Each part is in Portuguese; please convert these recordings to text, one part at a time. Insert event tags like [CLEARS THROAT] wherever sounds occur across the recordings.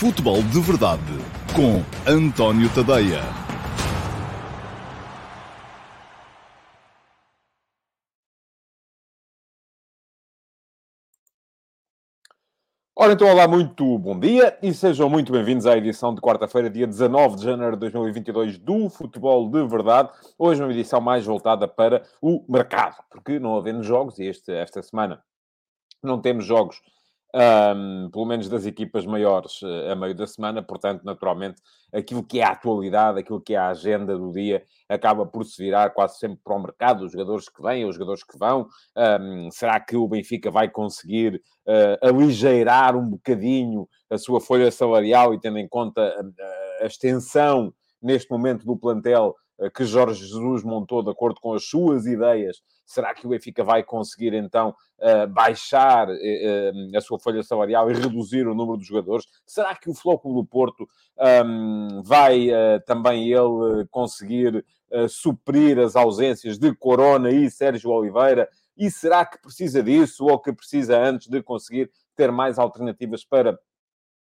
Futebol de Verdade com António Tadeia. Ora, então, olá, muito bom dia e sejam muito bem-vindos à edição de quarta-feira, dia 19 de janeiro de 2022 do Futebol de Verdade. Hoje uma edição mais voltada para o mercado, porque não havendo jogos, e esta semana não temos jogos um, pelo menos das equipas maiores uh, a meio da semana, portanto, naturalmente, aquilo que é a atualidade, aquilo que é a agenda do dia, acaba por se virar quase sempre para o mercado, os jogadores que vêm, os jogadores que vão. Um, será que o Benfica vai conseguir uh, aligeirar um bocadinho a sua folha salarial e tendo em conta a, a extensão neste momento do plantel que Jorge Jesus montou de acordo com as suas ideias, será que o Benfica vai conseguir então baixar eh, eh, a sua folha salarial e reduzir o número de jogadores? Será que o Flóculo do Porto um, vai também ele conseguir suprir as ausências de Corona e Sérgio Oliveira? E será que precisa disso ou que precisa antes de conseguir ter mais alternativas para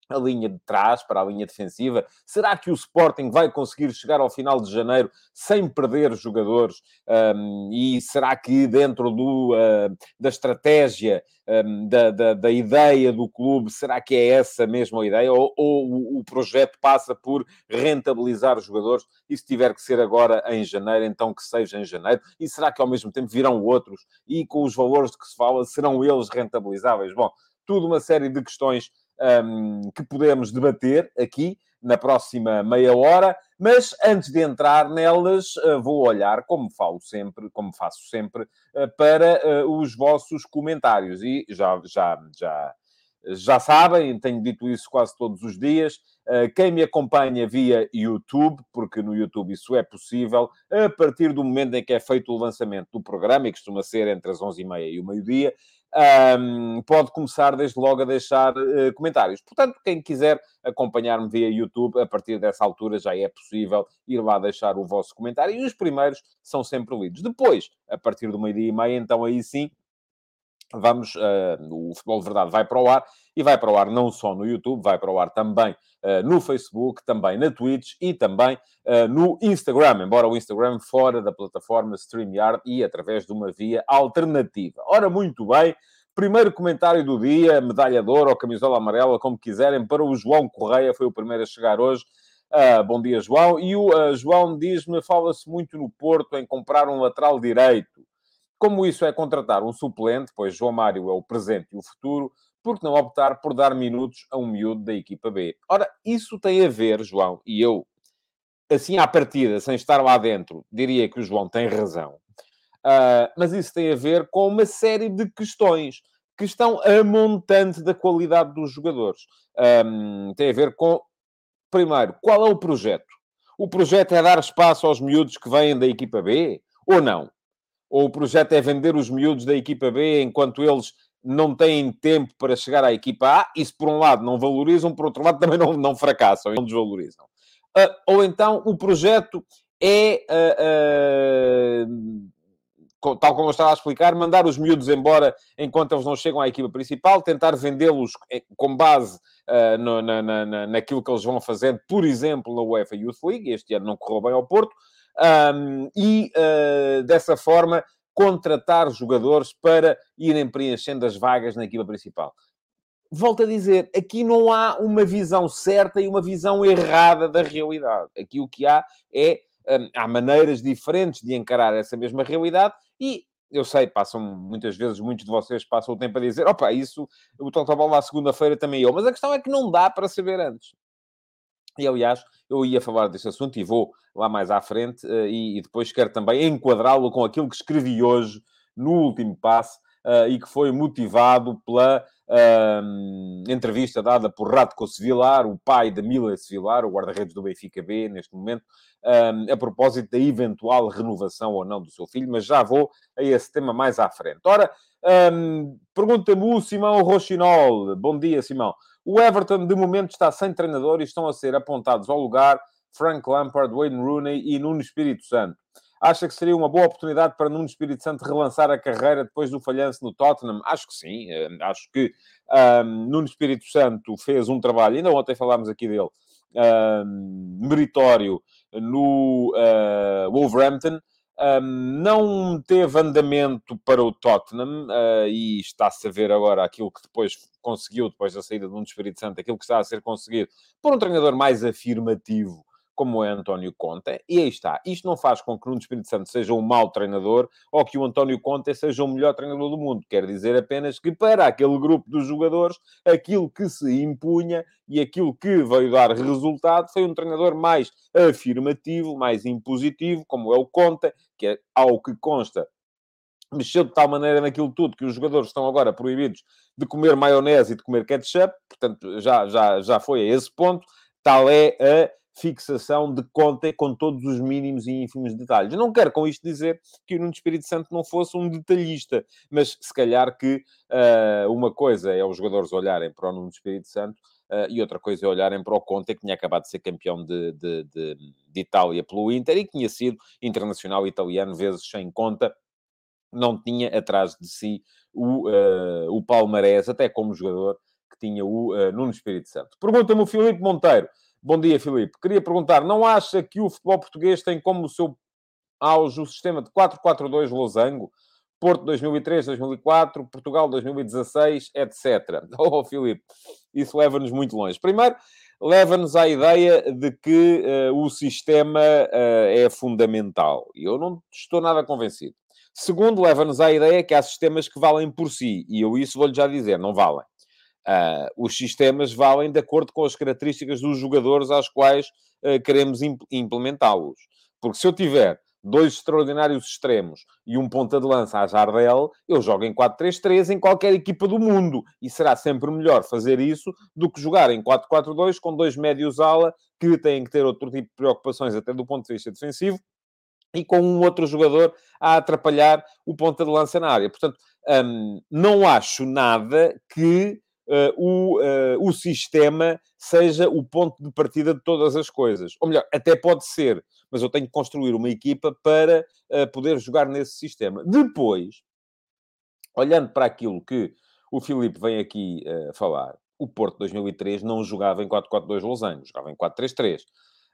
a linha de trás, para a linha defensiva? Será que o Sporting vai conseguir chegar ao final de janeiro sem perder jogadores? Um, e será que dentro do, uh, da estratégia, um, da, da, da, ideia do clube, será que é essa mesma ideia? Ou, ou o projeto passa por rentabilizar os jogadores? E se tiver que ser agora em janeiro, então que seja em janeiro? E será que ao mesmo tempo virão outros? E com os valores de que se fala, serão eles rentabilizáveis? Bom, tudo uma série de questões um, que podemos debater aqui na próxima meia hora, mas antes de entrar nelas, uh, vou olhar, como falo sempre, como faço sempre, uh, para uh, os vossos comentários. E já, já, já, já sabem, tenho dito isso quase todos os dias. Quem me acompanha via YouTube, porque no YouTube isso é possível, a partir do momento em que é feito o lançamento do programa, e costuma ser entre as 11h30 e o meio-dia, um, pode começar desde logo a deixar uh, comentários. Portanto, quem quiser acompanhar-me via YouTube, a partir dessa altura já é possível ir lá deixar o vosso comentário e os primeiros são sempre lidos. Depois, a partir do meio-dia e meia, então aí sim, vamos, uh, o Futebol de Verdade vai para o ar e vai para o ar não só no YouTube, vai para o ar também uh, no Facebook, também na Twitch e também uh, no Instagram, embora o Instagram fora da plataforma StreamYard e através de uma via alternativa. Ora, muito bem, primeiro comentário do dia, medalha de ouro ou camisola amarela, como quiserem, para o João Correia, foi o primeiro a chegar hoje. Uh, bom dia, João. E o uh, João diz-me: fala-se muito no Porto em comprar um lateral direito. Como isso é contratar um suplente, pois João Mário é o presente e o futuro, por que não optar por dar minutos a um miúdo da equipa B? Ora, isso tem a ver, João, e eu, assim à partida, sem estar lá dentro, diria que o João tem razão. Uh, mas isso tem a ver com uma série de questões que estão a montante da qualidade dos jogadores. Um, tem a ver com, primeiro, qual é o projeto? O projeto é dar espaço aos miúdos que vêm da equipa B ou não? Ou o projeto é vender os miúdos da equipa B enquanto eles não têm tempo para chegar à equipa A? Isso, por um lado, não valorizam, por outro lado, [LAUGHS] também não, não fracassam, não desvalorizam. Uh, ou então o projeto é, uh, uh, tal como eu estava a explicar, mandar os miúdos embora enquanto eles não chegam à equipa principal, tentar vendê-los eh, com base no, na, na, naquilo que eles vão fazendo, por exemplo, na UEFA Youth League. Este ano não correu bem ao Porto um, e uh, dessa forma contratar jogadores para irem preenchendo as vagas na equipa principal. Volto a dizer, aqui não há uma visão certa e uma visão errada da realidade. Aqui o que há é um, há maneiras diferentes de encarar essa mesma realidade e eu sei, passam muitas vezes, muitos de vocês passam o tempo a dizer, opa, isso, o Total lá segunda-feira também eu, mas a questão é que não dá para saber antes. E, aliás, eu ia falar deste assunto e vou lá mais à frente, uh, e, depois quero também enquadrá-lo com aquilo que escrevi hoje no último passo uh, e que foi motivado pela uh, entrevista dada por Radko Sevilar, o pai de Mila Sevilar, o guarda-redes do Benfica B, neste momento, a propósito da eventual renovação ou não do seu filho, mas já vou a esse tema mais à frente. Ora, um, pergunta-me o Simão Rochinol. Bom dia, Simão. O Everton, de momento, está sem treinador e estão a ser apontados ao lugar Frank Lampard, Wayne Rooney e Nuno Espírito Santo. Acha que seria uma boa oportunidade para Nuno Espírito Santo relançar a carreira depois do falhanço no Tottenham? Acho que sim. Uh, acho que um, Nuno Espírito Santo fez um trabalho, ainda ontem falámos aqui dele, meritório no uh, Wolverhampton. Não teve andamento para o Tottenham uh, e está-se a ver agora aquilo que depois conseguiu, depois da saída de um Espírito Santo, aquilo que está a ser conseguido por um treinador mais afirmativo como é António Conte, e aí está. Isto não faz com que Nuno Espírito Santo seja um mau treinador ou que o António Conte seja o melhor treinador do mundo. Quer dizer apenas que para aquele grupo dos jogadores, aquilo que se impunha e aquilo que veio dar resultado foi um treinador mais afirmativo, mais impositivo, como é o Conte, que é, ao que consta, mexeu de tal maneira naquilo tudo que os jogadores estão agora proibidos de comer maionese e de comer ketchup, portanto já, já, já foi a esse ponto. Tal é a fixação de conta com todos os mínimos e ínfimos detalhes. Não quero com isto dizer que o Nuno Espírito Santo não fosse um detalhista, mas se calhar que uh, uma coisa é os jogadores olharem para o Nuno Espírito Santo uh, e outra coisa é olharem para o Conte, que tinha acabado de ser campeão de, de, de, de Itália pelo Inter e que tinha sido internacional italiano vezes sem conta, não tinha atrás de si o, uh, o palmarés, até como jogador, que tinha o uh, Nuno Espírito Santo. Pergunta-me o Filipe Monteiro. Bom dia, Filipe. Queria perguntar, não acha que o futebol português tem como seu auge o sistema de 4-4-2 losango? Porto 2003, 2004, Portugal 2016, etc. [LAUGHS] Oh, Filipe, isso leva-nos muito longe. Primeiro, leva-nos à ideia de que uh, o sistema uh, é fundamental. E eu não estou nada convencido. Segundo, leva-nos à ideia que há sistemas que valem por si. E eu isso vou-lhe já dizer, não valem. Uh, os sistemas valem de acordo com as características dos jogadores às quais uh, queremos imp implementá-los. Porque se eu tiver dois extraordinários extremos e um ponta de lança a Jardel, eu jogo em 4-3-3 em qualquer equipa do mundo. E será sempre melhor fazer isso do que jogar em 4-4-2 com dois médios ala que têm que ter outro tipo de preocupações, até do ponto de vista defensivo, e com um outro jogador a atrapalhar o ponta de lança na área. Portanto, um, não acho nada que uh, o, uh, o sistema seja o ponto de partida de todas as coisas. Ou melhor, até pode ser, mas eu tenho que construir uma equipa para uh, poder jogar nesse sistema. Depois, olhando para aquilo que o Filipe vem aqui falar, o Porto 2003 não jogava em 4-4-2 losango, jogava em 4-3-3.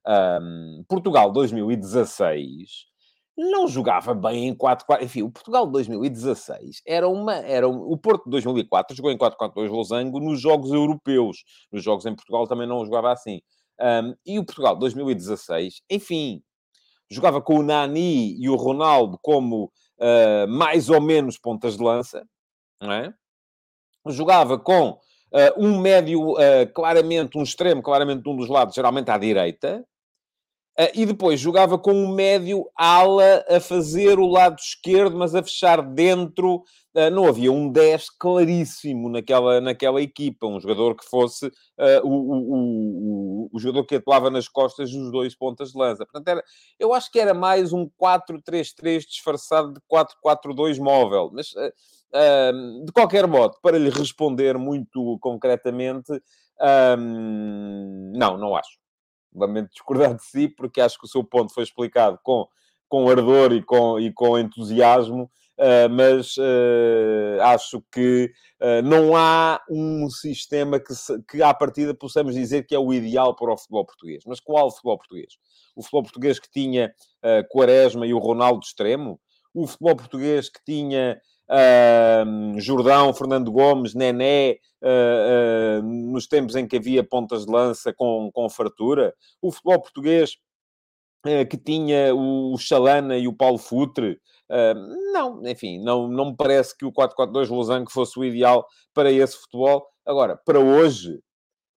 Um, Portugal 2016 não jogava bem em 4-4. Enfim, o Portugal de 2016 era uma. Era um, o Porto de 2004 jogou em 4-4-2 Losango nos jogos europeus. Nos jogos em Portugal também não jogava assim. Um, e o Portugal de 2016, enfim, jogava com o Nani e o Ronaldo como uh, mais ou menos pontas de lança, não é? Jogava com uh, um médio, uh, claramente, um extremo, claramente de um dos lados, geralmente à direita, e depois jogava com um médio ala a fazer o lado esquerdo, mas a fechar dentro. Uh, não havia um 10 claríssimo naquela, naquela equipa, um jogador que fosse uh, o, o, o, o, jogador que atuava nas costas dos dois pontas de lança. Portanto, era, eu acho que era mais um 4-3-3 disfarçado de 4-4-2 móvel. Mas, de qualquer modo, para lhe responder muito concretamente, não, não acho lamento discordar de si, porque acho que o seu ponto foi explicado com, com ardor e com, e com entusiasmo, uh, mas uh, acho que uh, não há um sistema que, se, que, à partida, possamos dizer que é o ideal para o futebol português. Mas qual futebol português? O futebol português que tinha Quaresma e o Ronaldo extremo? O futebol português que tinha uh, Jordão, Fernando Gomes, Nené, uh, uh, nos tempos em que havia pontas de lança com, com fartura. O futebol português eh, que tinha o Chalana e o Paulo Futre. não, enfim, não, não me parece que o 4-4-2 Losango fosse o ideal para esse futebol. Agora, para hoje,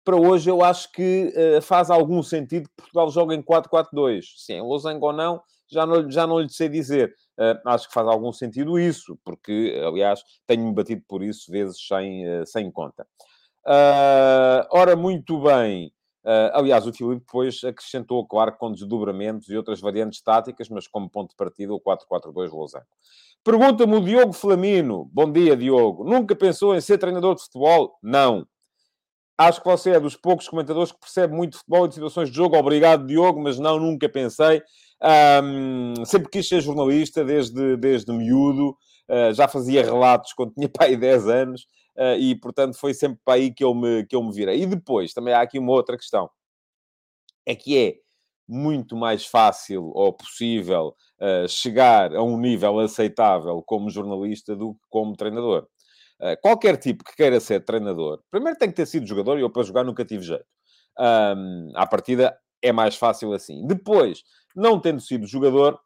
para hoje eu acho que uh, faz algum sentido que Portugal jogue em 4-4-2. Sim, Losango ou não, já não, já não lhe sei dizer. Uh, acho que faz algum sentido isso, porque, aliás, tenho-me batido por isso vezes sem, uh, sem conta. Uh, ora, muito bem. aliás, o Filipe depois acrescentou, claro, com desdobramentos e outras variantes táticas, mas como ponto de partida, o 4-4-2 Losango. Pergunta-me o Diogo Flamino. Bom dia, Diogo. Nunca pensou em ser treinador de futebol? Não. Acho que você é dos poucos comentadores que percebe muito futebol e situações de jogo. Obrigado, Diogo, mas não, nunca pensei. Um, sempre quis ser jornalista desde, desde miúdo, uh, já fazia relatos quando tinha [LAUGHS] pai 10 anos, uh, e portanto foi sempre para aí que eu, me, que eu me virei. E depois, também há aqui uma outra questão, é que é muito mais fácil ou possível uh, chegar a um nível aceitável como jornalista do que como treinador. Qualquer tipo que queira ser treinador, primeiro tem que ter sido jogador e eu para jogar nunca tive jeito. Um, à partida é mais fácil assim. Depois, não tendo sido jogador,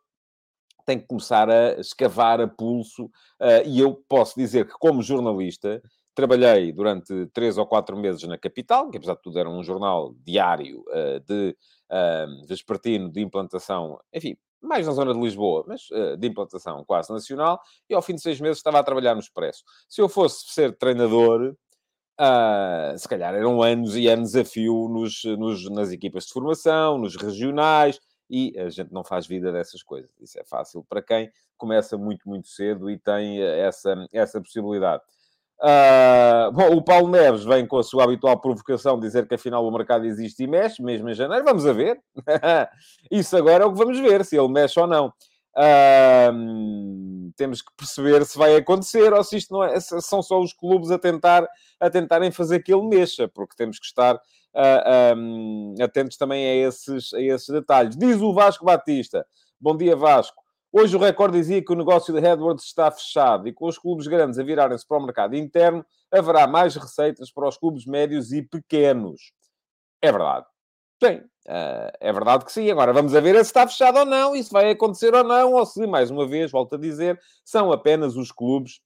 tem que começar a escavar a pulso. Uh, e eu posso dizer que, como jornalista, trabalhei durante três ou quatro meses na capital, que apesar de tudo era um jornal diário uh, de uh, vespertino de implantação, enfim, mais na zona de Lisboa, mas uh, de implantação quase nacional, e ao fim de seis meses estava a trabalhar no Expresso. Se eu fosse ser treinador, uh, se calhar eram anos e anos a fio nos, nos, nas equipas de formação, nos regionais, e a gente não faz vida dessas coisas. Isso é fácil para quem começa muito, muito cedo e tem essa, essa possibilidade. Uh, bom, o Paulo Neves vem com a sua habitual provocação dizer que afinal o mercado existe e mexe, mesmo em janeiro. Vamos a ver. [LAUGHS] Isso agora é o que vamos ver, se ele mexe ou não. Uh, temos que perceber se vai acontecer ou se isto não é, são só os clubes a, tentar, a tentarem fazer que ele mexa, porque temos que estar uh, ah, um, atentos também a esses, a esses detalhes. Diz o Vasco Batista. Bom dia, Vasco. Hoje o recorde dizia que o negócio de Edwards está fechado e com os clubes grandes a virarem-se para o mercado interno, haverá mais receitas para os clubes médios e pequenos. É verdade. Sim, uh, é verdade que sim. Agora vamos ver se está fechado ou não, isso vai acontecer ou não, ou se, mais uma vez, volto a dizer, são apenas os clubes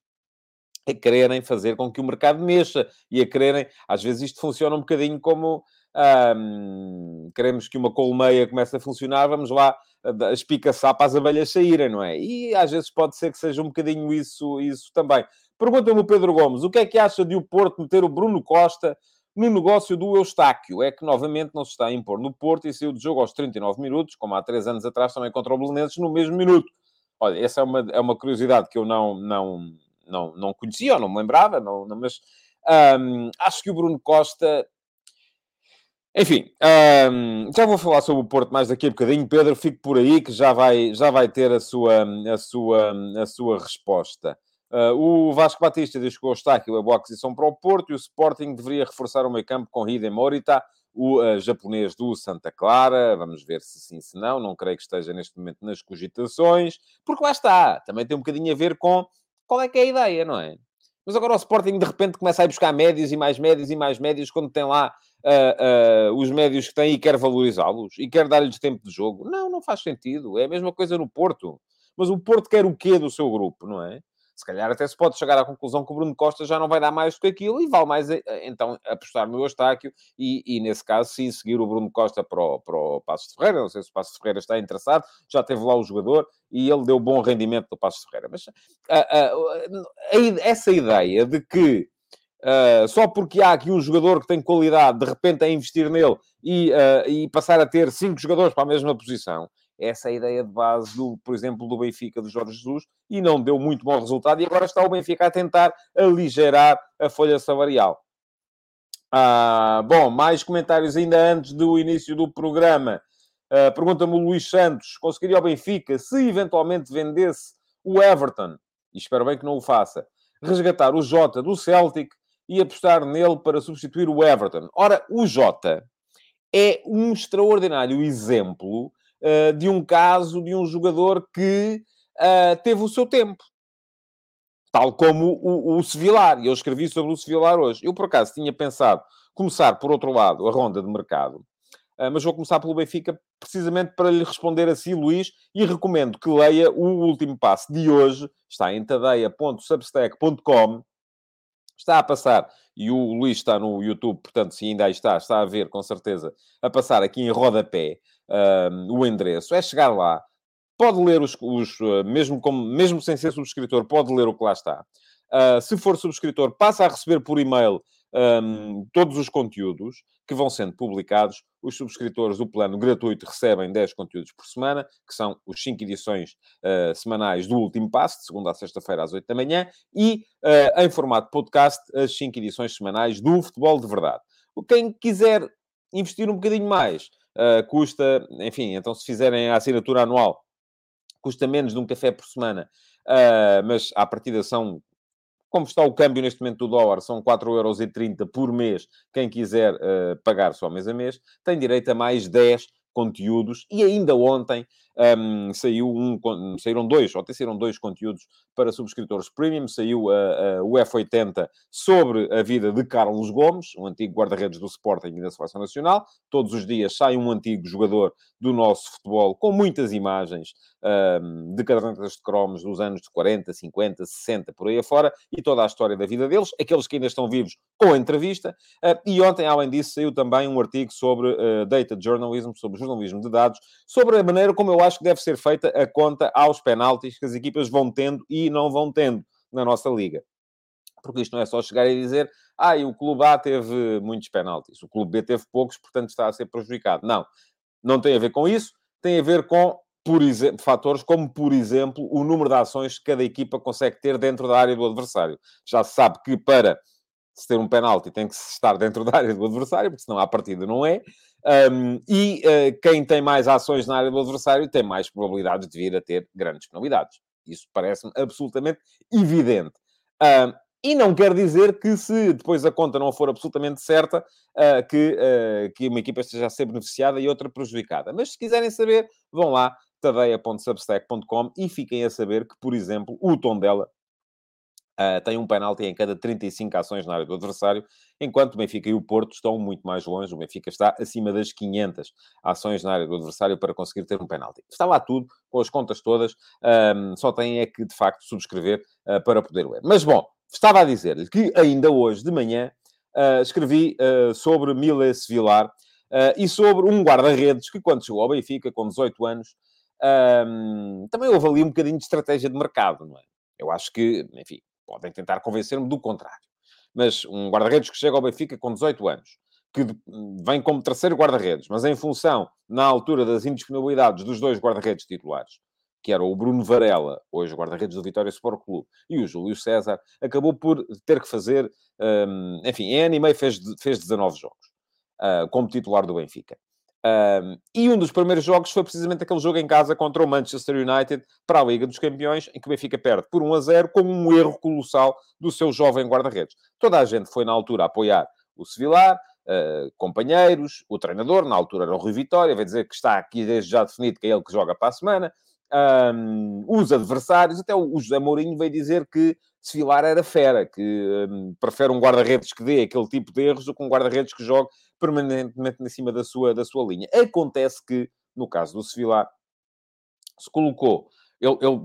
a quererem fazer com que o mercado mexa e a quererem. Às vezes isto funciona um bocadinho como queremos que uma colmeia comece a funcionar, vamos lá espicaçar para as abelhas saírem, não é? E às vezes pode ser que seja um bocadinho isso, isso também. Pergunta-me o Pedro Gomes, o que é que acha de o Porto meter o Bruno Costa no negócio do Eustáquio? É que novamente não se está a impor no Porto e saiu de jogo aos 39 minutos, como há três anos atrás também contra o Belenenses, no mesmo minuto. Olha, essa é uma, é uma curiosidade que eu não, não, não, não conhecia ou não me lembrava, não, não mas um, acho que o Bruno Costa enfim, um, já vou falar sobre o Porto mais daqui a bocadinho. Pedro, fique por aí que já vai, já vai ter a sua, a sua, a sua resposta. Uh, o Vasco Batista diz que o Eustáquio é boa aquisição para o Porto e o Sporting deveria reforçar o meio campo com Hiden Morita, o uh, japonês do Santa Clara. Vamos ver se sim, se não. Não creio que esteja neste momento nas cogitações, porque lá está. Também tem um bocadinho a ver com qual é que é a ideia, não é? Mas agora o Sporting de repente começa a ir buscar médios e mais médios e mais médios quando tem lá uh, uh, os médios que tem e quer valorizá-los e quer dar-lhes tempo de jogo. Não, não faz sentido. É a mesma coisa no Porto. Mas o Porto quer o quê do seu grupo, não é? Se calhar até se pode chegar à conclusão que o Bruno Costa já não vai dar mais do que aquilo e vale mais, eh, então, apostar no Eustáquio e, e, nesse caso, sim, seguir o Bruno Costa para o, para o Passos de Ferreira. Não sei se o Passos de Ferreira está interessado, já teve lá o jogador e ele deu bom rendimento do Passos de Ferreira. Mas a, a, a, essa ideia de que Uh, só porque há aqui um jogador que tem qualidade, de repente é investir nele e, uh, e passar a ter cinco jogadores para a mesma posição. Essa é a ideia de base, do, por exemplo, do Benfica de Jorge Jesus e não deu muito bom resultado. E agora está o Benfica a tentar aligerar a folha salarial. Ah, bom, mais comentários ainda antes do início do programa. Uh, Pergunta-me o Luís Santos: conseguiria o Benfica, se eventualmente vendesse o Everton, e espero bem que não o faça, resgatar o Jota do Celtic e apostar nele para substituir o Everton. Ora, o Jota é um extraordinário exemplo uh, de um caso de um jogador que uh, teve o seu tempo. Tal como o, o Sevilar. E eu escrevi sobre o Sevilar hoje. Eu, por acaso, tinha pensado começar, por outro lado, a ronda de mercado. Uh, mas vou começar pelo Benfica, precisamente para lhe responder assim, Luís, e recomendo que leia o último passo de hoje. Está em tadeia.substack.com está a passar, e o Luís está no YouTube, portanto, se ainda aí está, está a ver, com certeza, a passar aqui em rodapé um, o endereço, é chegar lá, pode ler os, os uh, mesmo, como, mesmo sem ser subscritor, pode ler o que lá está. Uh, se for subscritor, passa a receber por e-mail um, todos os conteúdos que vão sendo publicados. Os subscritores do plano gratuito recebem 10 conteúdos por semana, que são os 5 edições uh, semanais do Último Passo, de segunda a sexta-feira às 8 da manhã, e uh, em formato podcast, as 5 edições semanais do Futebol de Verdade. Quem quiser investir um bocadinho mais, uh, custa, enfim, então se fizerem a assinatura anual, custa menos de um café por semana, uh, mas à partida são como está o câmbio neste momento do dólar, são 4,30€ por mês. Quem quiser uh, pagar só mês a mês, tem direito a mais 10 conteúdos. E ainda ontem um, saiu um, saíram dois, ou até saíram dois conteúdos para subscritores premium. Saiu o F80 sobre a vida de Carlos Gomes, um antigo guarda-redes do Sporting e da Seleção Nacional. Todos os dias sai um antigo jogador do nosso futebol com muitas imagens um, de cadernetas de cromos dos anos de 40, 50, 60, por aí afora, e toda a história da vida deles, aqueles que ainda estão vivos com entrevista. Uh, e ontem, além disso, saiu também um artigo sobre uh, data journalism, sobre jornalismo de dados, sobre a maneira como eu acho que deve ser feita a conta aos penaltis que as equipas vão tendo e não vão tendo na nossa liga. Porque isto não é só chegar e dizer, ah, e o clube A teve muitos penaltis, o clube B teve poucos, portanto está a ser prejudicado. Não, não tem a ver com isso, tem a ver com por exemplo, fatores como, por exemplo, o número de ações que cada equipa consegue ter dentro da área do adversário. Já se sabe que para se ter um penalti tem que estar dentro da área do adversário, porque senão a partida não é. Um, e uh, quem tem mais ações na área do adversário tem mais probabilidades de vir a ter grandes penalidades. Isso parece-me absolutamente evidente. Um, e não quer dizer que se depois a conta não for absolutamente certa, uh, que, uh, que uma equipa esteja a ser beneficiada e outra prejudicada. Mas se quiserem saber, vão lá, tadeia.substack.com e fiquem a saber que, por exemplo, o tom dela Uh, tem um penalti em cada 35 ações na área do adversário, enquanto o Benfica e o Porto estão muito mais longe. O Benfica está acima das 500 ações na área do adversário para conseguir ter um penalti. Está lá tudo, com as contas todas, um, só tem é que, de facto, subscrever uh, para poder ler. Mas, bom, estava a dizer-lhe que ainda hoje de manhã uh, escrevi sobre Miles Vilar e sobre um guarda-redes que, quando chegou ao Benfica, com 18 anos, um, também houve ali um bocadinho de estratégia de mercado, não é? Eu acho que, enfim, Podem tentar convencer-me do contrário. Mas um guarda-redes que chega ao Benfica com 18 anos, que vem como terceiro guarda-redes, mas em função, na altura das indisponibilidades dos dois guarda-redes titulares, que era o Bruno Varela, hoje guarda-redes do Vitória Sport Clube, e o Júlio César, acabou por ter que fazer, um, enfim, em ano e meio fez, fez 19 jogos, uh, como titular do Benfica. Um, e um dos primeiros jogos foi precisamente aquele jogo em casa contra o Manchester United para a Liga dos Campeões, em que o Benfica perde por 1 a 0 com um erro colossal do seu jovem guarda-redes. Toda a gente foi na altura apoiar o Sevillar, uh, companheiros, o treinador, na altura era o Rui Vitória, vai dizer que está aqui desde já definido que é ele que joga para a semana. Um, os adversários, até o José Mourinho veio dizer que Sevillar era fera, que um, prefere um guarda-redes que dê aquele tipo de erros do que um guarda-redes que jogue permanentemente em cima da sua, da sua linha. Acontece que, no caso do Sevillar, se colocou... Ele, ele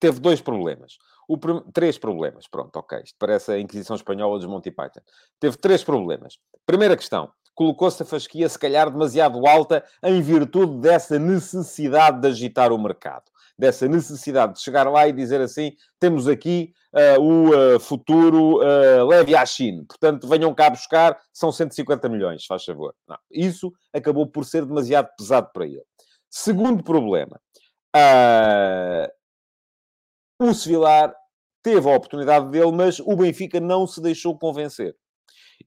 teve dois problemas. O, três problemas. Pronto, ok. Isto parece a Inquisição Espanhola dos Monty Python. Teve três problemas. Primeira questão. Colocou-se a fasquia, se calhar, demasiado alta em virtude dessa necessidade de agitar o mercado dessa necessidade de chegar lá e dizer assim: temos aqui uh, o uh, futuro uh, leve à China, portanto venham cá buscar, são 150 milhões, faz favor. Não, isso acabou por ser demasiado pesado para ele. Segundo problema, o Sevilar teve a oportunidade dele, mas o Benfica não se deixou convencer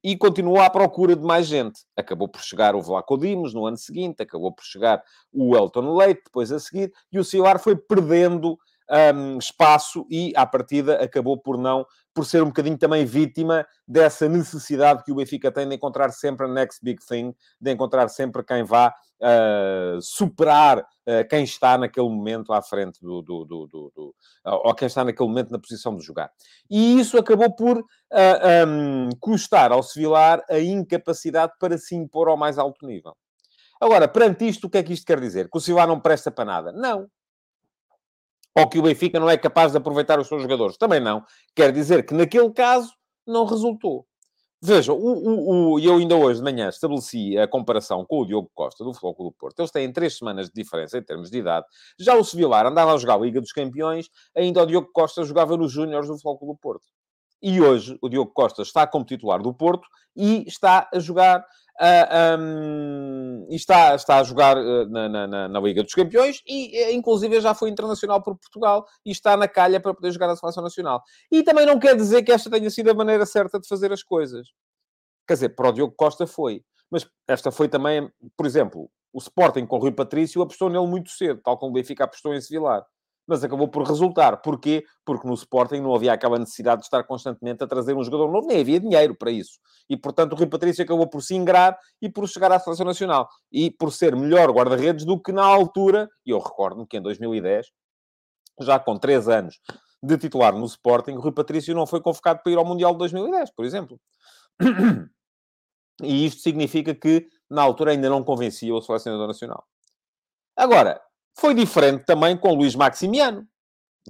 e continuou à procura de mais gente. Acabou por chegar o Vlaco Dimos no ano seguinte, acabou por chegar o Elton Leite depois a seguir, e o Cilar foi perdendo um, espaço e, à partida, acabou por não, por ser um bocadinho também vítima dessa necessidade que o Benfica tem de encontrar sempre a next big thing, de encontrar sempre quem vá uh, superar uh, quem está naquele momento à frente do, do, do, do, uh, ou quem está naquele momento na posição de jogar. E isso acabou por um, custar ao Sevilar a incapacidade para se impor ao mais alto nível. Agora, perante isto, o que é que isto quer dizer? Que o Sevilar não presta para nada? Não. Ou que o Benfica não é capaz de aproveitar os seus jogadores? Também não. Quer dizer que naquele caso não resultou. Vejam, o, o, o, eu ainda hoje de manhã estabeleci a comparação com o Diogo Costa do Futebol do Porto. Eles têm três semanas de diferença em termos de idade. Já o Sevilar andava a jogar a Liga dos Campeões, ainda o Diogo Costa jogava nos Júniores do Futebol do Porto. E hoje o Diogo Costa está como titular do Porto e está a jogar Uh, um, e está, está a jogar uh, na, na, na, Liga dos Campeões e, eh, inclusive, já foi internacional por Portugal e está na calha para poder jogar na Seleção Nacional. E também não quer dizer que esta tenha sido a maneira certa de fazer as coisas. Quer dizer, para o Diogo Costa foi. Mas esta foi também, por exemplo, O Sporting com o Rui Patrício apostou nele muito cedo, tal como o Benfica apostou em Sevilar. Mas acabou por resultar. Porquê? Porque no Sporting não havia aquela necessidade de estar constantemente a trazer um jogador novo, nem havia dinheiro para isso. E, portanto, o Rui Patrício acabou por se ingrar e por chegar à Seleção Nacional. E por ser melhor guarda-redes do que na altura, e eu recordo-me que em 2010, já com 3 anos de titular no Sporting, o Rui Patrício não foi convocado para ir ao Mundial de 2010, por exemplo. [CLEARS THROAT] E isto significa que, na altura, ainda não convencia o selecionador nacional. Agora, foi diferente também com Luís Maximiano,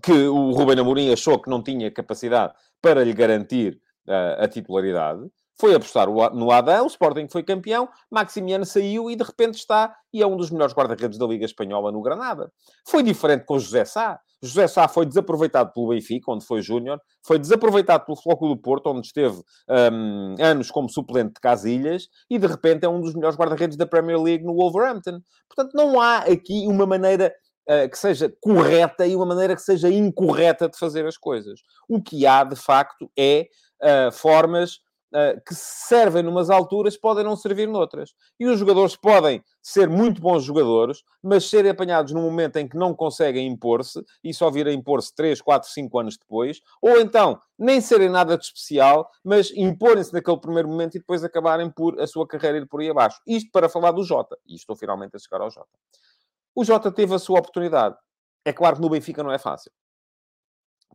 que o Ruben Amorim achou que não tinha capacidade para lhe garantir uh, a titularidade. Foi apostar no Adam, o Sporting foi campeão, Maximiano saiu e de repente está e é um dos melhores guarda-redes da Liga Espanhola no Granada. Foi diferente com José Sá. José Sá foi desaproveitado pelo Benfica, onde foi Júnior, foi desaproveitado pelo Floco do Porto, onde esteve um, anos como suplente de Casilhas, e de repente é um dos melhores guarda-redes da Premier League no Wolverhampton. Portanto, não há aqui uma maneira uh, que seja correta e uma maneira que seja incorreta de fazer as coisas. O que há, de facto, é uh, formas que servem numas alturas podem não servir noutras. E os jogadores podem ser muito bons jogadores, mas serem apanhados num momento em que não conseguem impor-se e só vir a impor-se 3, 4, 5 anos depois, ou então nem serem nada de especial, mas imporem-se naquele primeiro momento e depois acabarem por a sua carreira ir por aí abaixo. Isto para falar do Jota. E estou finalmente a chegar ao Jota. O Jota teve a sua oportunidade. É claro que no Benfica não é fácil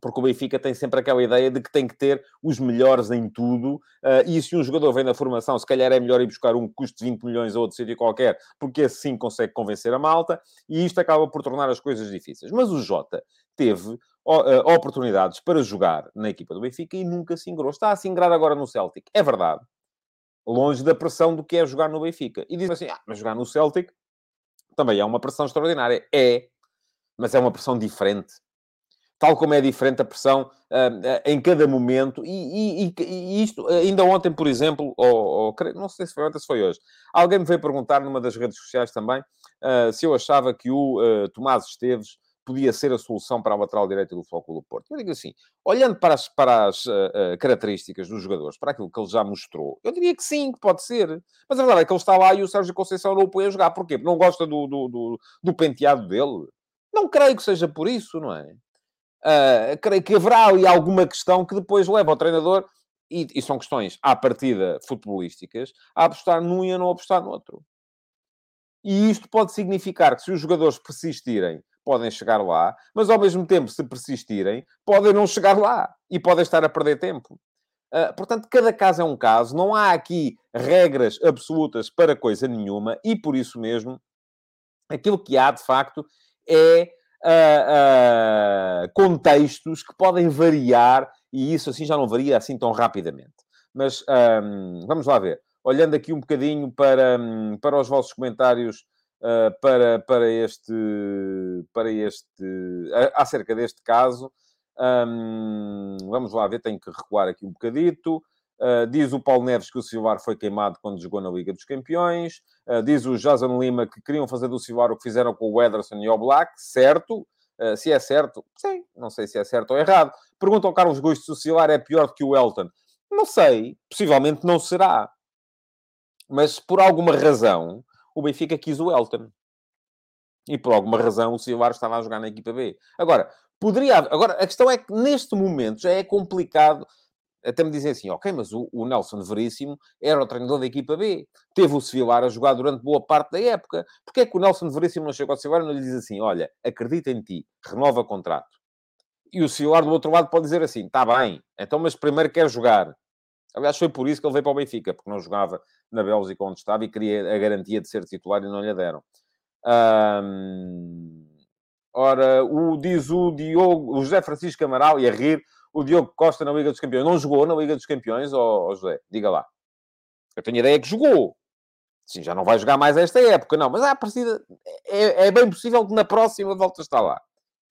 porque o Benfica tem sempre aquela ideia de que tem que ter os melhores em tudo, uh, e se um jogador vem na formação, se calhar é melhor ir buscar um que custe 20 milhões ou outro sítio qualquer, porque assim consegue convencer a malta, e isto acaba por tornar as coisas difíceis. Mas o Jota teve uh, oportunidades para jogar na equipa do Benfica e nunca se ingrou. Está a se agora no Celtic, é verdade. Longe da pressão do que é jogar no Benfica. E diz assim, ah, mas jogar no Celtic também é uma pressão extraordinária. É, mas é uma pressão diferente tal como é diferente a pressão uh, em cada momento. E, e, e, isto, ainda ontem, por exemplo, ou, ou, não sei se foi ontem, se foi hoje, alguém me veio perguntar numa das redes sociais também uh, se eu achava que o uh, Tomás Esteves podia ser a solução para a lateral direita do Flóculo do Porto. Eu digo assim, olhando para as, para as características dos jogadores, para aquilo que ele já mostrou, eu diria que sim, que pode ser. Mas a verdade é que ele está lá e o Sérgio Conceição não o põe a jogar. Porquê? Porque não gosta do, do, do, do penteado dele. Não creio que seja por isso, não é? Uh, creio que haverá ali alguma questão que depois leva ao treinador, e, e, são questões à partida futebolísticas, a apostar num e a não apostar no outro. E isto pode significar que se os jogadores persistirem, podem chegar lá, mas ao mesmo tempo, se persistirem, podem não chegar lá e podem estar a perder tempo. Uh, portanto, cada caso é um caso, não há aqui regras absolutas para coisa nenhuma, e por isso mesmo, aquilo que há de facto é uh, uh, contextos que podem variar e isso assim já não varia assim tão rapidamente. Mas um, vamos lá ver. Olhando aqui um bocadinho para, um, para os vossos comentários uh, para, para este, para este, acerca deste caso, um, vamos lá ver, tenho que recuar aqui um bocadito. Uh, diz o Paulo Neves que o Silvar foi queimado quando jogou na Liga dos Campeões. Uh, diz o Jason Lima que queriam fazer do Silvar o que fizeram com o Ederson e o Black. Certo. Uh, se é certo, sim. Não sei se é certo ou errado. Pergunta ao Carlos Gosto se o Silvar é pior do que o Elton. Não sei. Possivelmente não será. Mas por alguma razão, o Benfica quis o Elton. E por alguma razão o Silvar estava a jogar na equipa B. Agora, poderia... Agora, a questão é que neste momento já é complicado até me dizem assim, ok, mas o, o, Nelson Veríssimo era o treinador da equipa B. Teve o Sevilar a jogar durante boa parte da época. Porquê é que o Nelson Veríssimo não chegou ao Sevilar e não lhe diz assim, olha, acredita em ti, renova contrato. E o Sevilar do outro lado pode dizer assim, está bem, então mas primeiro quer jogar. Aliás, foi por isso que ele veio para o Benfica, porque não jogava na Bélgica onde estava e queria a garantia de ser titular e não lhe deram. ora, o, diz o Diogo, o José Francisco Amaral, e a rir, o Diogo Costa na Liga dos Campeões não jogou na Liga dos Campeões, ou José? Diga lá. Eu tenho ideia que jogou. Sim, já não vai jogar mais esta época, não. Mas a partida é, é bem possível que na próxima volta está lá.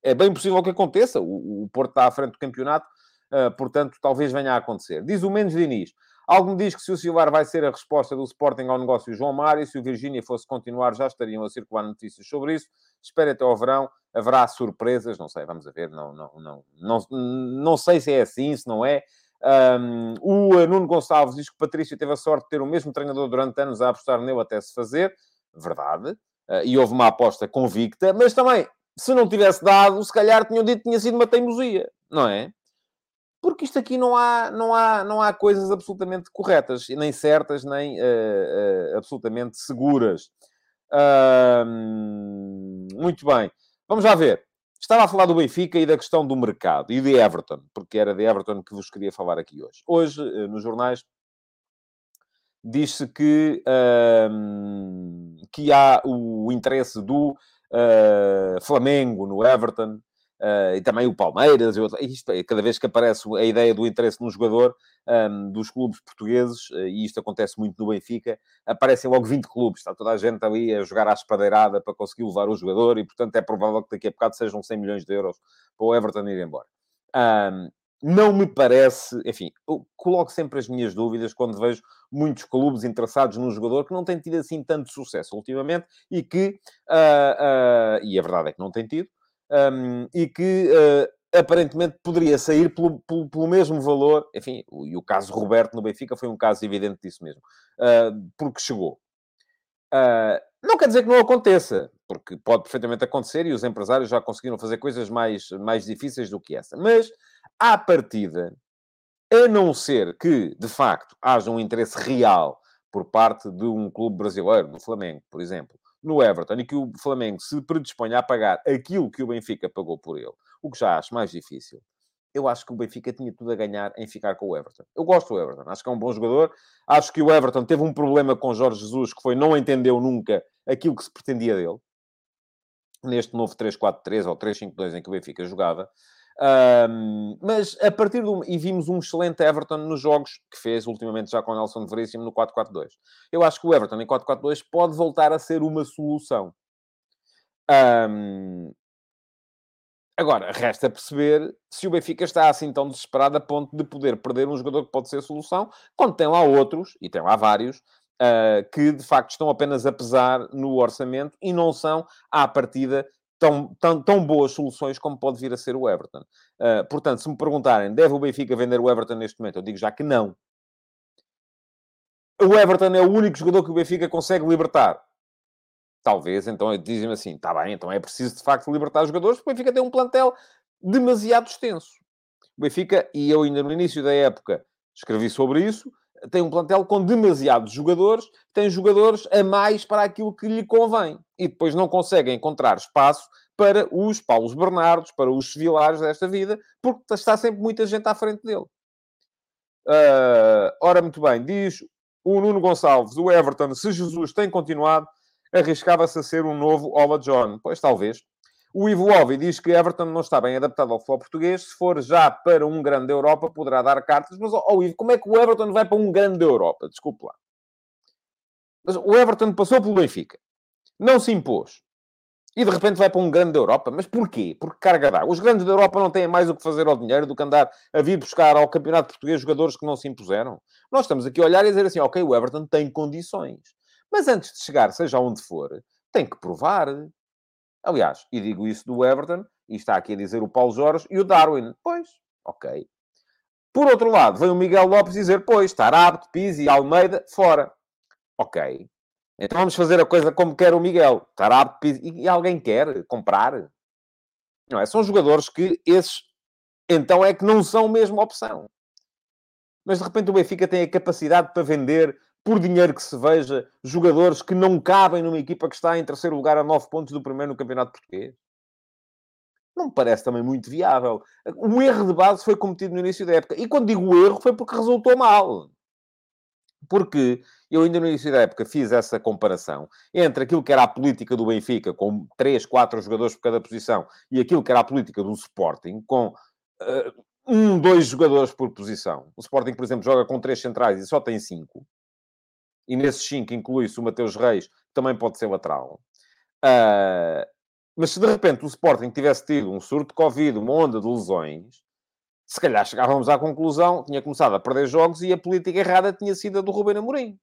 É bem possível que aconteça. O, o Porto está à frente do campeonato, uh, portanto, talvez venha a acontecer. Diz o Mendes Diniz. Algo me diz que se o Silvar vai ser a resposta do Sporting ao negócio João Mário, se o Virgínia fosse continuar, já estariam a circular notícias sobre isso. Espere até ao verão haverá surpresas, não sei, vamos a ver, não, não, não, não, não sei se é assim, se não é. Um, o Nuno Gonçalves diz que o Patrício teve a sorte de ter o mesmo treinador durante anos a apostar nele até se fazer. verdade, e houve uma aposta convicta, mas também, se não tivesse dado, se calhar tinham dito que tinha sido uma teimosia, não é? Porque isto aqui não há, não há, não há coisas absolutamente corretas, nem certas, nem uh, uh, absolutamente seguras. Uh, muito bem. Vamos lá ver. Estava a falar do Benfica e da questão do mercado e de Everton, porque era de Everton que vos queria falar aqui hoje. Hoje, eh, nos jornais, diz-se que, que há o interesse do eh, Flamengo no Everton, Uh, e também o Palmeiras, e isto, é, cada vez que aparece a ideia do interesse num jogador um, dos clubes portugueses, uh, e isto acontece muito no Benfica, aparecem logo 20 clubes, está toda a gente ali a jogar à espadeirada para conseguir levar o jogador, e portanto é provável que daqui a bocado sejam 100 milhões de euros para o Everton ir embora. Um, não me parece, enfim, eu coloco sempre as minhas dúvidas quando vejo muitos clubes interessados num jogador que não tem tido assim tanto sucesso ultimamente e que, uh, e a verdade é que não tem tido, um, e que uh, aparentemente poderia sair pelo, pelo, pelo, mesmo valor. Enfim, o, e o caso Roberto no Benfica foi um caso evidente disso mesmo, uh, porque chegou. Uh, não quer dizer que não aconteça, porque pode perfeitamente acontecer e os empresários já conseguiram fazer coisas mais, mais difíceis do que essa. Mas, à partida, a não ser que, de facto, haja um interesse real por parte de um clube brasileiro, do Flamengo, por exemplo, no Everton e que o Flamengo se predisponha a pagar aquilo que o Benfica pagou por ele, o que já acho mais difícil, eu acho que o Benfica tinha tudo a ganhar em ficar com o Everton. Eu gosto do Everton, acho que é um bom jogador. Acho que o Everton teve um problema com Jorge Jesus, que foi não entendeu nunca aquilo que se pretendia dele. Neste novo 3-4-3 ou 3-5-2 em que o Benfica jogava. Um, mas a partir do. E vimos um excelente Everton nos jogos que fez ultimamente já com o Nelson Veríssimo no 4-4-2. Eu acho que o Everton em 4-4-2 pode voltar a ser uma solução. Um, agora, resta perceber se o Benfica está assim tão desesperado a ponto de poder perder um jogador que pode ser solução, quando tem lá outros, e tem lá vários, uh, que de facto estão apenas a pesar no orçamento e não são, à partida, tão, tão, tão boas soluções como pode vir a ser o Everton. Uh, portanto, se me perguntarem, deve o Benfica vender o Everton neste momento? Eu digo já que não. O Everton é o único jogador que o Benfica consegue libertar. Talvez, então, dizem-me assim, está bem, então é preciso de facto libertar os jogadores, porque o Benfica tem um plantel demasiado extenso. O Benfica, e eu ainda no início da época escrevi sobre isso, tem um plantel com demasiados jogadores, tem jogadores a mais para aquilo que lhe convém. E depois não consegue encontrar espaço para os Paulos Bernardos, para os Sevilares desta vida, porque está sempre muita gente à frente dele. Uh, ora, muito bem, diz o Nuno Gonçalves, o Everton, se Jesus tem continuado, arriscava-se a ser um novo Ola John. Pois, talvez. O Ivo Ovi diz que Everton não está bem adaptado ao futebol português. Se for já para um grande Europa, poderá dar cartas. Mas, oh, Ivo, como é que o Everton vai para um grande Europa? Desculpe lá. Mas o Everton passou pelo Benfica. Não se impôs. E de repente vai para um grande Europa. Mas porquê? Porque carga d'água. Os grandes da Europa não têm mais o que fazer ao dinheiro do que andar a vir buscar ao Campeonato Português jogadores que não se impuseram. Nós estamos aqui a olhar e dizer assim, ok, o Everton tem condições. Mas antes de chegar, seja onde for, tem que provar. Aliás, e digo isso do Everton, e está aqui a dizer o Paulo Jorge e o Darwin. Pois, ok. Por outro lado, vem o Miguel Lopes dizer, pois, Tarabte, Pizzi, Almeida, fora. Ok. Então vamos fazer a coisa como quer o Miguel. Tarabte, Pizzi... E alguém quer comprar? Não é? São jogadores que esses, então, é que não são mesmo opção. Mas, de repente, o Benfica tem a capacidade para vender por dinheiro que se veja, jogadores que não cabem numa equipa que está em terceiro lugar a nove pontos do primeiro no Campeonato Português? Não me parece também muito viável. O erro de base foi cometido no início da época. E quando digo erro, foi porque resultou mal. Porque eu ainda no início da época fiz essa comparação entre aquilo que era a política do Benfica, com três, quatro jogadores por cada posição, e aquilo que era a política do Sporting, com uh, um, dois jogadores por posição. O Sporting, por exemplo, joga com três centrais e só tem cinco e nesses 5 inclui-se o Mateus Reis, que também pode ser lateral. Uh, mas se de repente o Sporting tivesse tido um surto de Covid, uma onda de lesões, se calhar chegávamos à conclusão que tinha começado a perder jogos e a política errada tinha sido a do Ruben Amorim.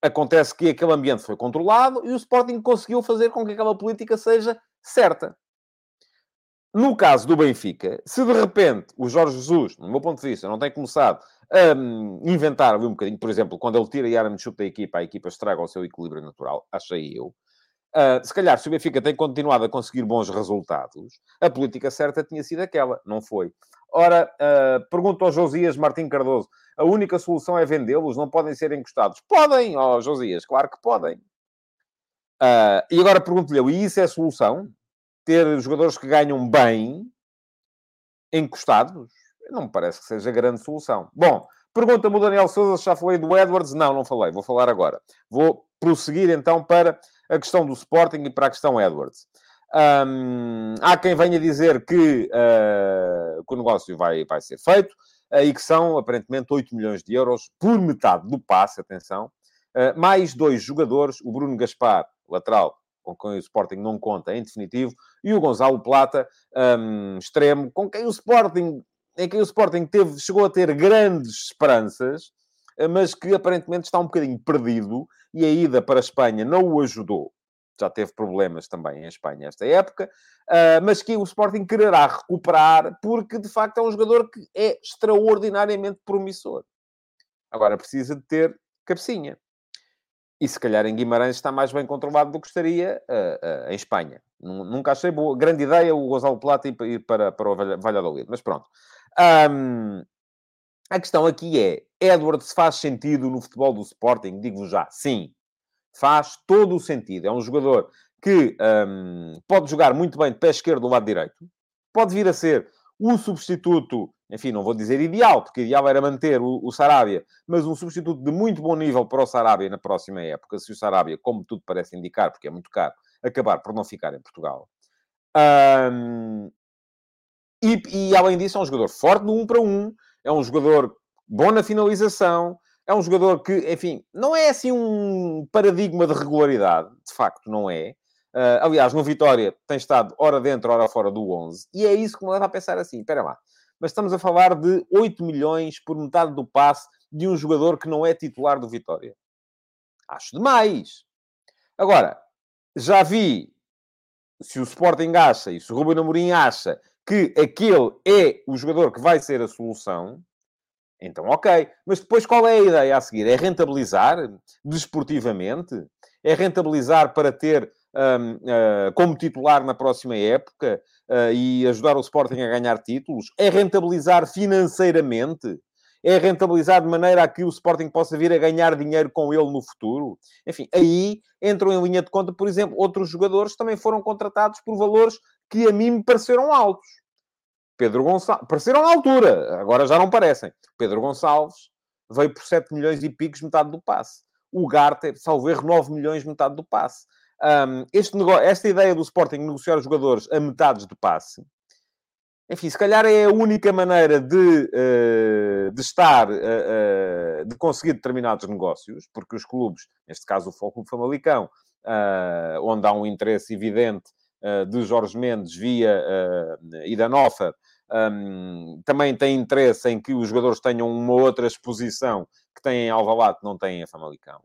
Acontece que aquele ambiente foi controlado e o Sporting conseguiu fazer com que aquela política seja certa. No caso do Benfica, se de repente o Jorge Jesus, no meu ponto de vista, não tem começado um, inventar ali um bocadinho. Por exemplo, quando ele tira Yaramchuk da equipa, a equipa estraga o seu equilíbrio natural, achei eu. Uh, se calhar, se o Benfica tem continuado a conseguir bons resultados, a política certa tinha sido aquela, não foi. Ora, uh, pergunto ao Josias Martim Cardoso, a única solução é vendê-los, não podem ser encostados? Podem, ó oh, Josias, claro que podem. Uh, e agora pergunto-lhe, e isso é solução? Ter jogadores que ganham bem, encostados? Não me parece que seja grande solução. Bom, pergunta-me o Daniel Souza se já falei do Edwards. Não, não falei, vou falar agora. Vou prosseguir então para a questão do Sporting e para a questão Edwards. Um, há quem venha dizer que, uh, que o negócio vai, vai ser feito uh, e que são aparentemente 8 milhões de euros por metade do passe, atenção, uh, mais dois jogadores, o Bruno Gaspar, lateral, com quem o Sporting não conta em definitivo, e o Gonzalo Plata, um, extremo, com quem o Sporting, em quem o Sporting teve, chegou a ter grandes esperanças, mas que aparentemente está um bocadinho perdido e a ida para a Espanha não o ajudou. Já teve problemas também em Espanha esta época, mas que o Sporting quererá recuperar porque de facto é um jogador que é extraordinariamente promissor. Agora precisa de ter cabecinha. E se calhar em Guimarães está mais bem controlado do que estaria uh, uh, em Espanha. Nunca achei boa. Grande ideia o Gonzalo Plata ir para, para o Valladolid. Mas pronto. Um, a questão aqui é, Edward se faz sentido no futebol do Sporting? Digo já, sim. Faz todo o sentido. É um jogador que um, pode jogar muito bem de pé esquerdo do lado direito. Pode vir a ser o substituto, enfim, não vou dizer ideal, porque ideal era manter o, o Sarabia, mas um substituto de muito bom nível para o Sarabia na próxima época, se o Sarabia, como tudo parece indicar, porque é muito caro, acabar por não ficar em Portugal. Um, e, e, além disso, é um jogador forte no 1 um para 1, um, é um jogador bom na finalização, é um jogador que, enfim, não é assim um paradigma de regularidade, de facto, não é. Uh, aliás, no Vitória tem estado ora dentro, ora fora do 11, e é isso que me leva a pensar assim: espera lá, mas estamos a falar de 8 milhões por metade do passe de um jogador que não é titular do Vitória. Acho demais. Agora, já vi se o Sporting acha e se o Ruben Amorim acha que aquele é o jogador que vai ser a solução, então ok. Mas depois qual é a ideia a seguir? É rentabilizar desportivamente? É rentabilizar para ter um, uh, ah, como titular na próxima época uh, e ajudar o Sporting a ganhar títulos? É rentabilizar financeiramente? É rentabilizar de maneira a que o Sporting possa vir a ganhar dinheiro com ele no futuro? Enfim, aí entram em linha de conta, por exemplo, outros jogadores que também foram contratados por valores que a mim me pareceram altos. Pedro Gonçalves, pareceram à altura, agora já não parecem. Pedro Gonçalves veio por 7 milhões e picos, metade do passe. O Garter, salvo erro, 9 milhões, metade do passe. Um, este negócio, esta ideia do Sporting negociar os jogadores a metades do passe, enfim, se calhar é a única maneira de, uh, de estar, uh, uh, de conseguir determinados negócios, porque os clubes, neste caso o Foco Famalicão, onde há um interesse evidente de Jorge Mendes via uh, Idanofa, um, também tem interesse em que os jogadores tenham uma outra exposição que têm em Alvalade, que não têm em Famalicão.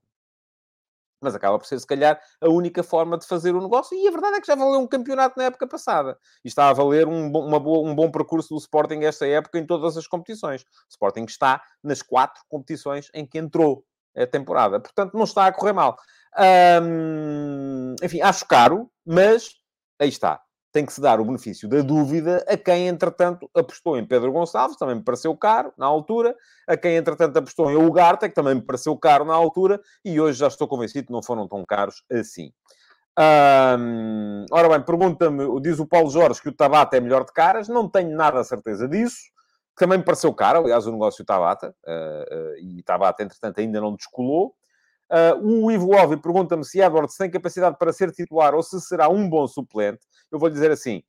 Mas acaba por ser, se calhar, a única forma de fazer o negócio. E a verdade é que já valeu um campeonato na época passada. E está a valer um bom, uma boa, um bom percurso do Sporting esta época em todas as competições. O Sporting está nas quatro competições em que entrou a temporada. Portanto, não está a correr mal. enfim, acho caro, mas aí está. Tem que se dar o benefício da dúvida a quem, entretanto, apostou em Pedro Gonçalves, também me pareceu caro na altura, a quem, entretanto, apostou em Ugarte, que também me pareceu caro na altura, e hoje já estou convencido que não foram tão caros assim. Hum, ora bem, pergunta-me, diz o Paulo Jorge que o Tabata é melhor de caras, não tenho nada a certeza disso, também me pareceu caro, aliás, o negócio Tabata, uh, uh, e Tabata, entretanto, ainda não descolou. Uh, o Ivo Alvi pergunta-me se Edwards tem capacidade para ser titular ou se será um bom suplente. Eu vou lhe dizer assim: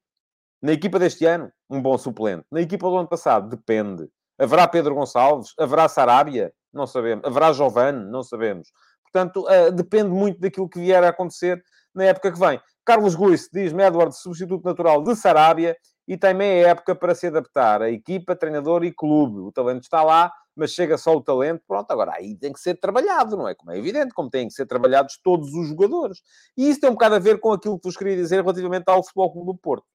na equipa deste ano, um bom suplente. Na equipa do ano passado, depende. Haverá Pedro Gonçalves? Haverá Sarabia? Não sabemos. Haverá Giovane? Não sabemos. Portanto, uh, depende muito daquilo que vier a acontecer na época que vem. Carlos Guiz diz-me Edwards, substituto natural de Sarabia e tem meia época para se adaptar a equipa, treinador e clube. O talento está lá, mas chega só o talento, pronto, agora aí tem que ser trabalhado, não é? Como é evidente, como têm que ser trabalhados todos os jogadores. E isso tem um bocado a ver com aquilo que vos queria dizer relativamente ao Futebol Clube do Porto.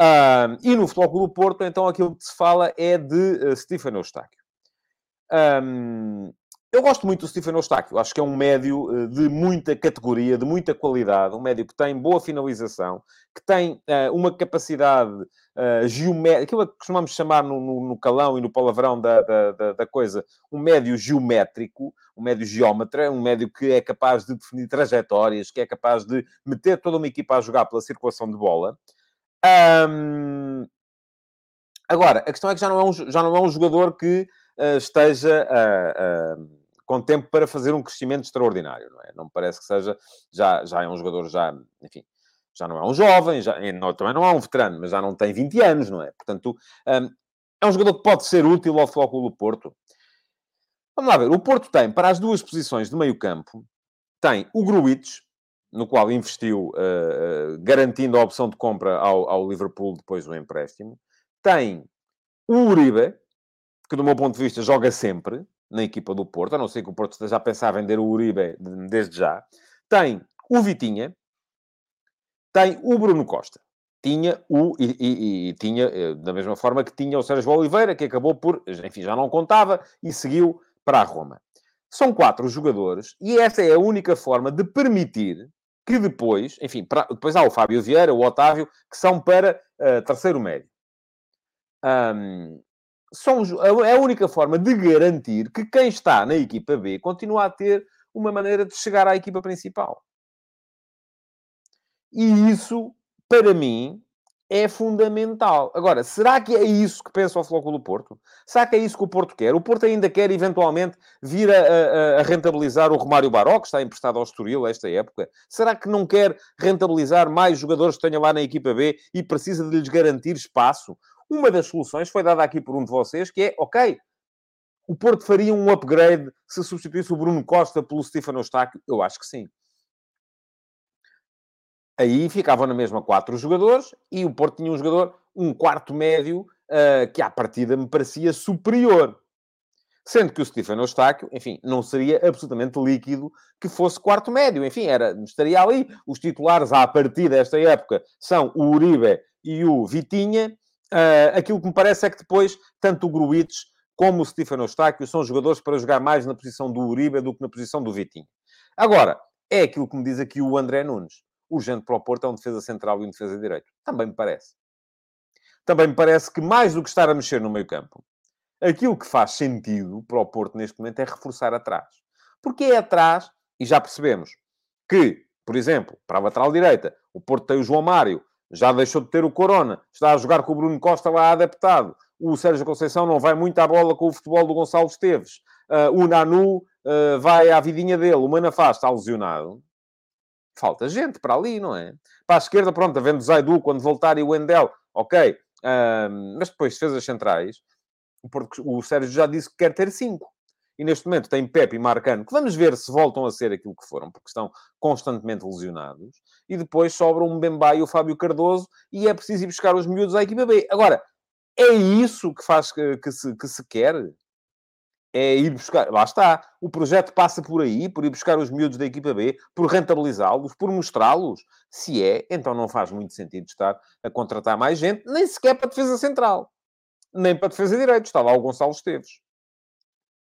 Uh, e no Futebol Clube do Porto, então, aquilo que se fala é de uh, Stefano Eustáquio. Um, eu gosto muito do Stephen Eustáquio. Acho que é um médio uh, de muita categoria, de muita qualidade. Um médio que tem boa finalização, que tem uh, uma capacidade uh, geométrica, aquilo que costumamos chamar no, no, no calão e no palavrão da, da, da, da, coisa, um médio geométrico, um médio geómetra, um médio que é capaz de definir trajetórias, que é capaz de meter toda uma equipa a jogar pela circulação de bola. Um... Agora, a questão é que já não é um, já não é um jogador que uh, esteja uh, com tempo para fazer um crescimento extraordinário, não é? Não me parece que seja... Já, já é um jogador, já, enfim, já não é um jovem, já, não, também não é um veterano, mas já não tem 20 anos, não é? Portanto, um, é um jogador que pode ser útil ao Futebol do Porto. Vamos lá ver. O Porto tem, para as duas posições de meio campo, tem o Gruitch, no qual investiu, uh, uh, garantindo a opção de compra ao, ao, Liverpool depois do empréstimo. Tem o Uribe, que do meu ponto de vista joga sempre na equipa do Porto, a não ser que o Porto esteja a pensar vender o Uribe desde já. Tem o Vitinha, tem o Bruno Costa. Tinha o... E, e, e tinha, eh, da mesma forma que tinha o Sérgio Oliveira, que acabou por... Enfim, já não contava e seguiu para a Roma. São quatro jogadores e essa é a única forma de permitir que depois, enfim, para, depois há o Fábio Vieira, o Otávio, que são para uh, terceiro médio. Um, são, é a única forma de garantir que quem está na equipa B continua a ter uma maneira de chegar à equipa principal. E isso, para mim, é fundamental. Agora, será que é isso que pensa o Flóculo do Porto? Será que é isso que o Porto quer? O Porto ainda quer, eventualmente, vir a, a, a, rentabilizar o Romário Baró, que está emprestado ao Estoril esta época? Será que não quer rentabilizar mais jogadores que tenha lá na equipa B e precisa de lhes garantir espaço? Uma das soluções foi dada aqui por um de vocês, que é, ok, o Porto faria um upgrade se substituísse o Bruno Costa pelo Stefano Eustáquio? Eu acho que sim. Aí ficavam na mesma quatro jogadores e o Porto tinha um jogador, um quarto médio, uh, que à partida me parecia superior. Sendo que o Stefano Eustáquio, enfim, não seria absolutamente líquido que fosse quarto médio. Enfim, era, estaria ali. Os titulares à partir desta época são o Uribe e o Vitinha. Uh, aquilo que me parece é que depois, tanto o Gruitch como o Stefano Eustáquio são jogadores para jogar mais na posição do Uribe do que na posição do Vitinha. Agora, é aquilo que me diz aqui o André Nunes urgente para o Porto é um defesa central e um defesa direito. Também me parece. Também me parece que mais do que estar a mexer no meio campo, aquilo que faz sentido para o Porto neste momento é reforçar atrás. Porque é atrás, e já percebemos que, por exemplo, para a lateral direita, o Porto tem o João Mário, já deixou de ter o Corona, está a jogar com o Bruno Costa lá adaptado. O Sérgio Conceição não vai muito à bola com o futebol do Gonçalo Esteves. Uh, o Nanu uh, vai à vidinha dele. O Manafá está lesionado falta gente para ali, não é? Para a esquerda, pronto, havendo Zaidu quando voltar e o Wendel, ok. Um, mas depois, defesas centrais, o Sérgio já disse que quer ter cinco. E neste momento tem Pepe e Marcano, que vamos ver se voltam a ser aquilo que foram, porque estão constantemente lesionados. E depois sobra o Mbemba e o Fábio Cardoso, e é preciso ir buscar os miúdos à equipa B. Agora, é isso que faz que, que, se, que se quer? é ir buscar, lá está, o projeto passa por aí, por ir buscar os miúdos da equipa B, por rentabilizá-los, por mostrá-los. Se é, então não faz muito sentido estar a contratar mais gente, nem sequer para a defesa central, nem para a defesa direita. Está lá o Gonçalo Esteves.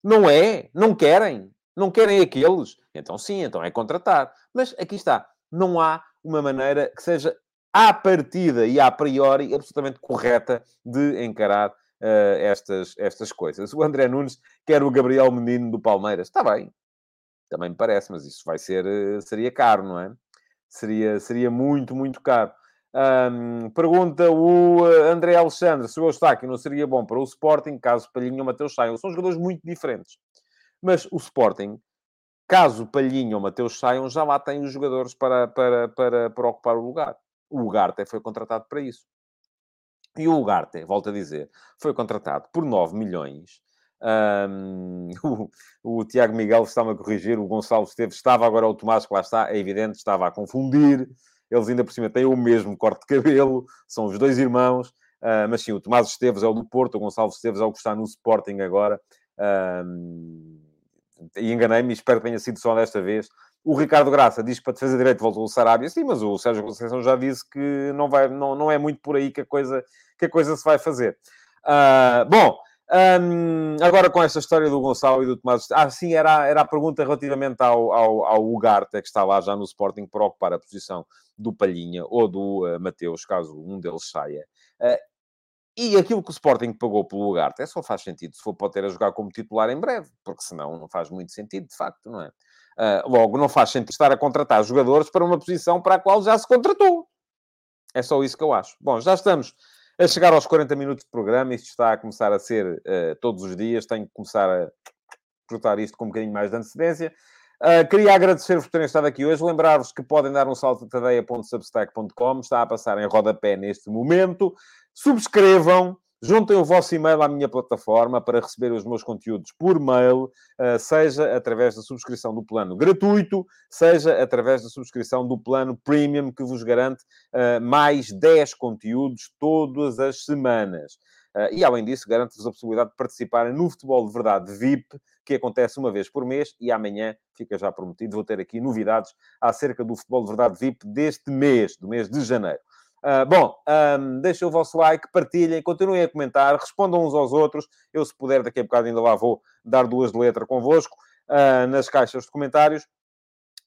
Não é, não querem, não querem aqueles. Então sim, então é contratar. Mas aqui está, não há uma maneira que seja à partida e a priori absolutamente correta de encarar uh, estas, estas coisas. O André Nunes quer o Gabriel Menino do Palmeiras. Está bem, também me parece, mas isso vai ser, uh, seria caro, não é? Seria, seria muito, muito caro. Um, pergunta o eh, André Alexandre se o Eustáquio não seria bom para o Sporting caso Palhinha ou Mateus saiam. São jogadores muito diferentes. Mas o Sporting, caso Palhinha ou Mateus saiam, já lá tem os jogadores para, para, para, para ocupar o lugar. O lugar até foi contratado para isso. E o Ugarte, volto a dizer, foi contratado por 9 milhões. Um, [LAUGHS] o, o, Tiago Miguel está-me a corrigir, o Gonçalo Esteves estava, agora o Tomás, que lá está, é evidente, estava a confundir. Eles ainda por cima têm o mesmo corte de cabelo, são os dois irmãos. Uh, mas sim, o Tomás Esteves é o do Porto, o Gonçalo Esteves é o que está no Sporting agora. Um, e enganei-me, espero que tenha sido só desta vez. O Ricardo Graça diz que para defesa direito voltou o Sarabia, sim, mas o Sérgio Conceição já disse que não, vai, não, não é muito por aí que a coisa, que a coisa se vai fazer. Uh, bom, Um, agora com esta história do Gonçalo e do Tomás... Ah, sim, era, era a pergunta relativamente ao, ao, ao Ugarte, que está lá já no Sporting para ocupar a posição do Palhinha ou do uh, Mateus, caso um deles saia. Uh, e aquilo que o Sporting pagou pelo Ugarte, é só faz sentido se for para ter a jogar como titular em breve, porque senão não faz muito sentido, de facto, não é? Uh, logo, não faz sentido estar a contratar jogadores para uma posição para a qual já se contratou. É só isso que eu acho. Bom, já estamos a chegar aos 40 minutos de programa, isto está a começar a ser uh, todos os dias, tenho que começar a cortar isto com um bocadinho mais de antecedência. Uh, queria agradecer-vos por terem estado aqui hoje. Lembrar-vos que podem dar um salto a tadeia.substack.com. Está a passar em rodapé neste momento. Subscrevam Juntem o vosso e-mail à minha plataforma para receber os meus conteúdos por mail, eh, seja através da subscrição do plano gratuito, seja através da subscrição do plano premium, que vos garante eh, mais 10 conteúdos todas as semanas. Eh, e, além disso, garante-vos a possibilidade de participarem no Futebol de Verdade VIP, que acontece uma vez por mês, e amanhã, fica já prometido, vou ter aqui novidades acerca do Futebol de Verdade VIP deste mês, do mês de janeiro. Uh, bom, um, deixem o vosso like, partilhem, continuem a comentar, respondam uns aos outros. Eu, se puder, daqui a bocado ainda lá vou dar duas de letra convosco uh, nas caixas de comentários.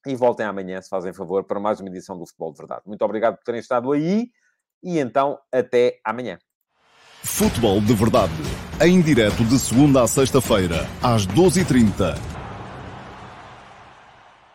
E voltem amanhã, se fazem favor, para mais uma edição do Futebol de Verdade. Muito obrigado por terem estado aí e então até amanhã. Futebol de Verdade, em direto de segunda a sexta-feira, às 12h30